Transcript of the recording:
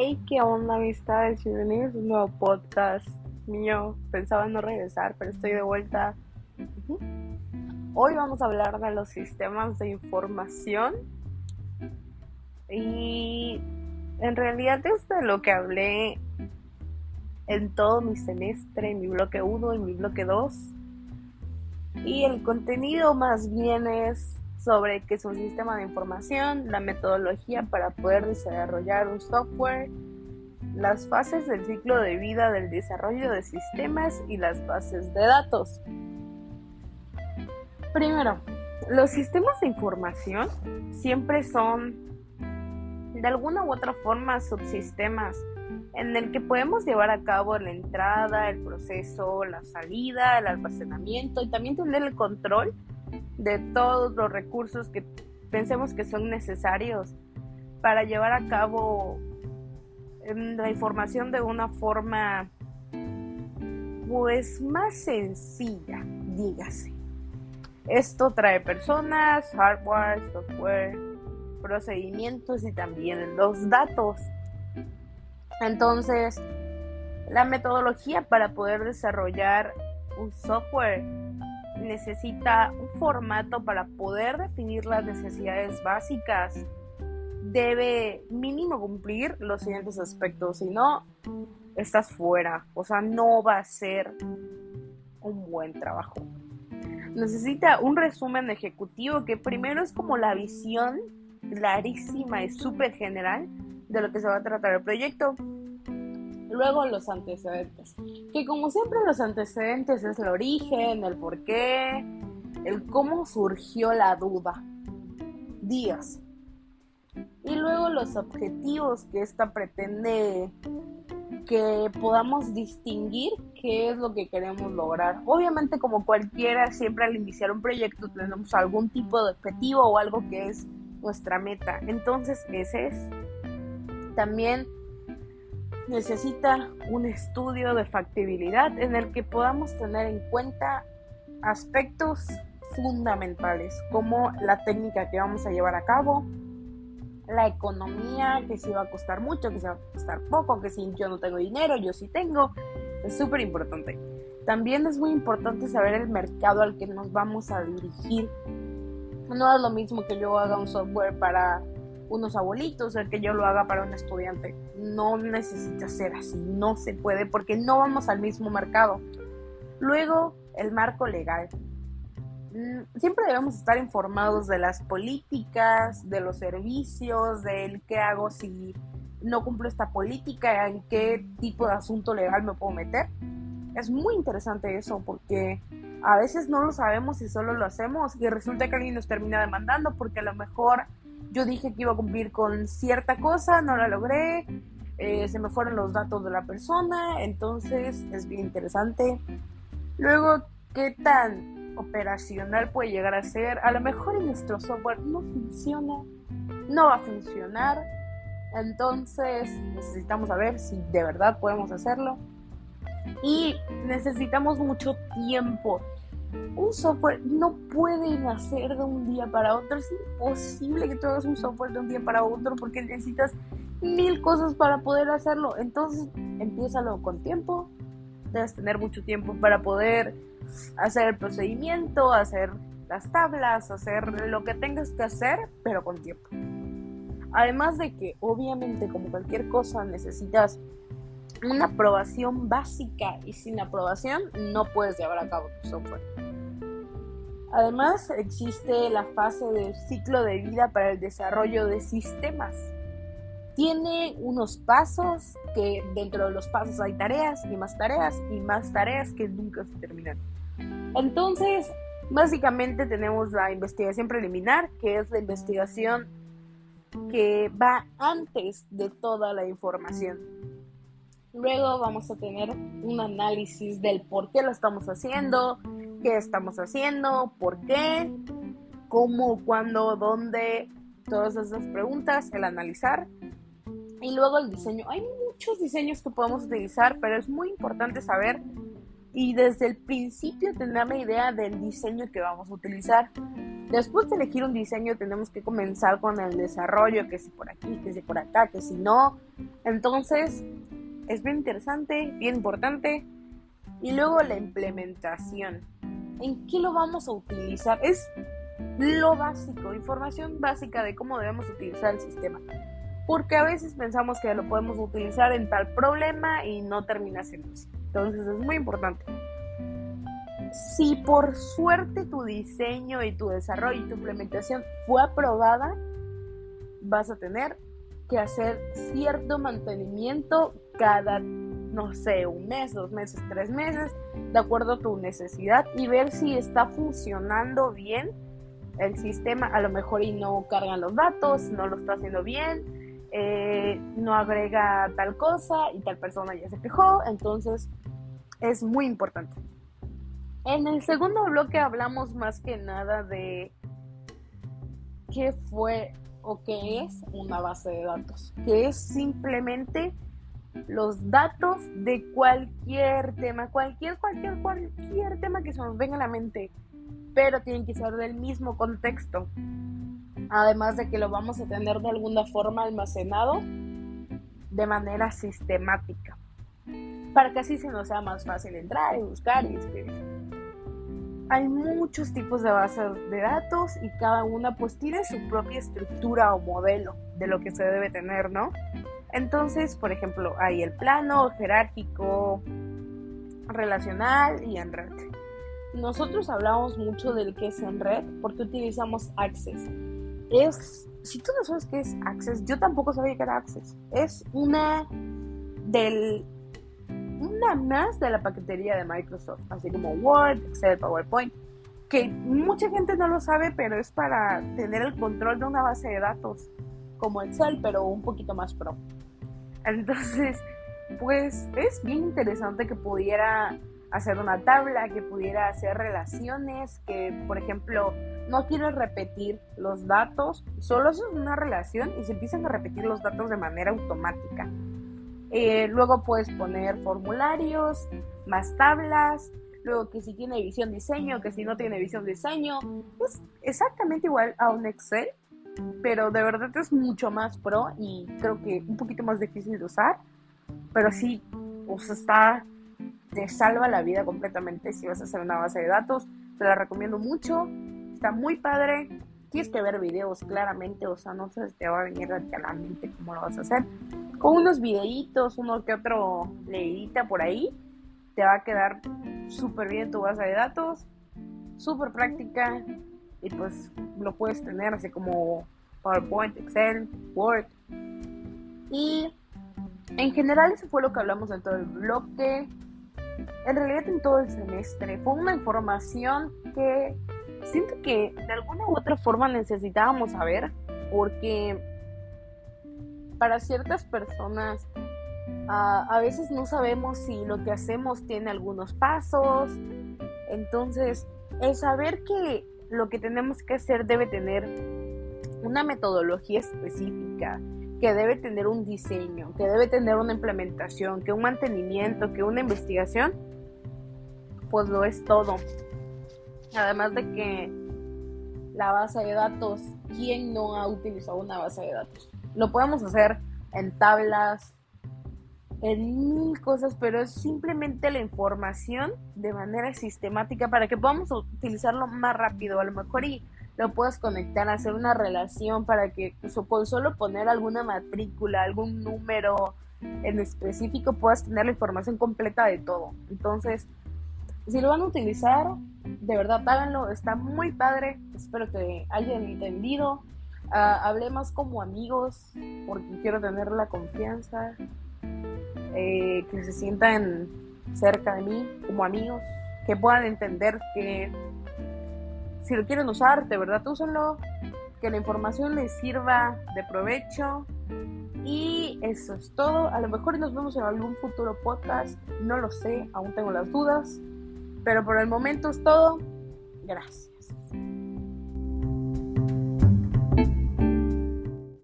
Hey, ¿qué onda, amistades? Bienvenidos a un nuevo podcast mío. Pensaba no regresar, pero estoy de vuelta. Hoy vamos a hablar de los sistemas de información. Y en realidad es de lo que hablé en todo mi semestre, en mi bloque 1 y mi bloque 2. Y el contenido más bien es sobre qué es un sistema de información, la metodología para poder desarrollar un software, las fases del ciclo de vida del desarrollo de sistemas y las bases de datos. Primero, los sistemas de información siempre son de alguna u otra forma subsistemas en el que podemos llevar a cabo la entrada, el proceso, la salida, el almacenamiento y también tener el control de todos los recursos que pensemos que son necesarios para llevar a cabo em, la información de una forma pues más sencilla, dígase. Esto trae personas, hardware, software, procedimientos y también los datos. Entonces, la metodología para poder desarrollar un software necesita un formato para poder definir las necesidades básicas. Debe mínimo cumplir los siguientes aspectos, si no, estás fuera, o sea, no va a ser un buen trabajo. Necesita un resumen ejecutivo que primero es como la visión clarísima y súper general de lo que se va a tratar el proyecto. Luego los antecedentes, que como siempre los antecedentes es el origen, el por qué, el cómo surgió la duda, días. Y luego los objetivos que esta pretende que podamos distinguir qué es lo que queremos lograr. Obviamente como cualquiera, siempre al iniciar un proyecto tenemos algún tipo de objetivo o algo que es nuestra meta. Entonces ese es. También necesita un estudio de factibilidad en el que podamos tener en cuenta aspectos fundamentales como la técnica que vamos a llevar a cabo, la economía, que si va a costar mucho, que si va a costar poco, que si yo no tengo dinero, yo sí tengo, es súper importante. También es muy importante saber el mercado al que nos vamos a dirigir. No es lo mismo que yo haga un software para unos abuelitos, el que yo lo haga para un estudiante. No necesita ser así, no se puede porque no vamos al mismo mercado. Luego, el marco legal. Mm, siempre debemos estar informados de las políticas, de los servicios, del qué hago si no cumplo esta política, en qué tipo de asunto legal me puedo meter. Es muy interesante eso porque a veces no lo sabemos y solo lo hacemos y resulta que alguien nos termina demandando porque a lo mejor yo dije que iba a cumplir con cierta cosa, no la logré, eh, se me fueron los datos de la persona, entonces es bien interesante. Luego, ¿qué tan operacional puede llegar a ser? A lo mejor en nuestro software no funciona, no va a funcionar, entonces necesitamos saber si de verdad podemos hacerlo. Y necesitamos mucho tiempo un software no puede nacer de un día para otro. Es imposible que tú hagas un software de un día para otro porque necesitas mil cosas para poder hacerlo. Entonces, empiézalo con tiempo. Debes tener mucho tiempo para poder hacer el procedimiento, hacer las tablas, hacer lo que tengas que hacer, pero con tiempo. Además de que, obviamente, como cualquier cosa, necesitas una aprobación básica y sin aprobación no puedes llevar a cabo tu software. Además, existe la fase del ciclo de vida para el desarrollo de sistemas. Tiene unos pasos que dentro de los pasos hay tareas y más tareas y más tareas que nunca se terminan. Entonces, básicamente tenemos la investigación preliminar, que es la investigación que va antes de toda la información. Luego vamos a tener un análisis del por qué lo estamos haciendo, qué estamos haciendo, por qué, cómo, cuándo, dónde, todas esas preguntas, el analizar. Y luego el diseño. Hay muchos diseños que podemos utilizar, pero es muy importante saber y desde el principio tener la idea del diseño que vamos a utilizar. Después de elegir un diseño tenemos que comenzar con el desarrollo, que si por aquí, que si por acá, que si no. Entonces, es bien interesante, bien importante. Y luego la implementación. ¿En qué lo vamos a utilizar? Es lo básico, información básica de cómo debemos utilizar el sistema. Porque a veces pensamos que lo podemos utilizar en tal problema y no termina siendo. Entonces es muy importante. Si por suerte tu diseño y tu desarrollo y tu implementación fue aprobada, vas a tener que hacer cierto mantenimiento cada, no sé, un mes, dos meses, tres meses, de acuerdo a tu necesidad y ver si está funcionando bien el sistema. A lo mejor y no cargan los datos, no lo está haciendo bien, eh, no agrega tal cosa y tal persona ya se quejó. Entonces, es muy importante. En el segundo bloque hablamos más que nada de qué fue o qué es una base de datos, que es simplemente los datos de cualquier tema, cualquier, cualquier, cualquier tema que se nos venga a la mente, pero tienen que ser del mismo contexto. Además de que lo vamos a tener de alguna forma almacenado de manera sistemática, para que así se nos sea más fácil entrar y buscar y escribir hay muchos tipos de bases de datos y cada una pues tiene su propia estructura o modelo de lo que se debe tener, ¿no? Entonces, por ejemplo, hay el plano, jerárquico, relacional y en red. Nosotros hablamos mucho del que es en red porque utilizamos Access. Es, si tú no sabes qué es Access, yo tampoco sabía que era Access. Es una del una más de la paquetería de Microsoft, así como Word, Excel, PowerPoint, que mucha gente no lo sabe, pero es para tener el control de una base de datos, como Excel, pero un poquito más pro. Entonces, pues es bien interesante que pudiera hacer una tabla, que pudiera hacer relaciones, que por ejemplo no quieres repetir los datos, solo es una relación y se empiezan a repetir los datos de manera automática. Eh, luego puedes poner formularios, más tablas, luego que si tiene visión diseño, que si no tiene visión diseño, es exactamente igual a un Excel, pero de verdad es mucho más pro y creo que un poquito más difícil de usar, pero sí, pues está, te salva la vida completamente si vas a hacer una base de datos, te la recomiendo mucho, está muy padre, tienes que ver videos claramente, o sea, no sé si te va a venir a la mente cómo lo vas a hacer, con unos videitos, uno que otro leidita por ahí, te va a quedar súper bien tu base de datos, súper práctica y pues lo puedes tener así como PowerPoint, Excel, Word. Y en general eso fue lo que hablamos en todo el bloque. En realidad en todo el semestre fue una información que siento que de alguna u otra forma necesitábamos saber porque para ciertas personas a veces no sabemos si lo que hacemos tiene algunos pasos. Entonces, el saber que lo que tenemos que hacer debe tener una metodología específica, que debe tener un diseño, que debe tener una implementación, que un mantenimiento, que una investigación, pues lo es todo. Además de que la base de datos, ¿quién no ha utilizado una base de datos? Lo podemos hacer en tablas, en mil cosas, pero es simplemente la información de manera sistemática para que podamos utilizarlo más rápido. A lo mejor y lo puedes conectar, hacer una relación para que con solo poner alguna matrícula, algún número en específico, puedas tener la información completa de todo. Entonces, si lo van a utilizar, de verdad háganlo, está muy padre, espero que hayan entendido. Uh, hablé más como amigos porque quiero tener la confianza, eh, que se sientan cerca de mí como amigos, que puedan entender que si lo quieren usar, de verdad úsenlo, que la información les sirva de provecho. Y eso es todo. A lo mejor nos vemos en algún futuro podcast. No lo sé, aún tengo las dudas. Pero por el momento es todo. Gracias.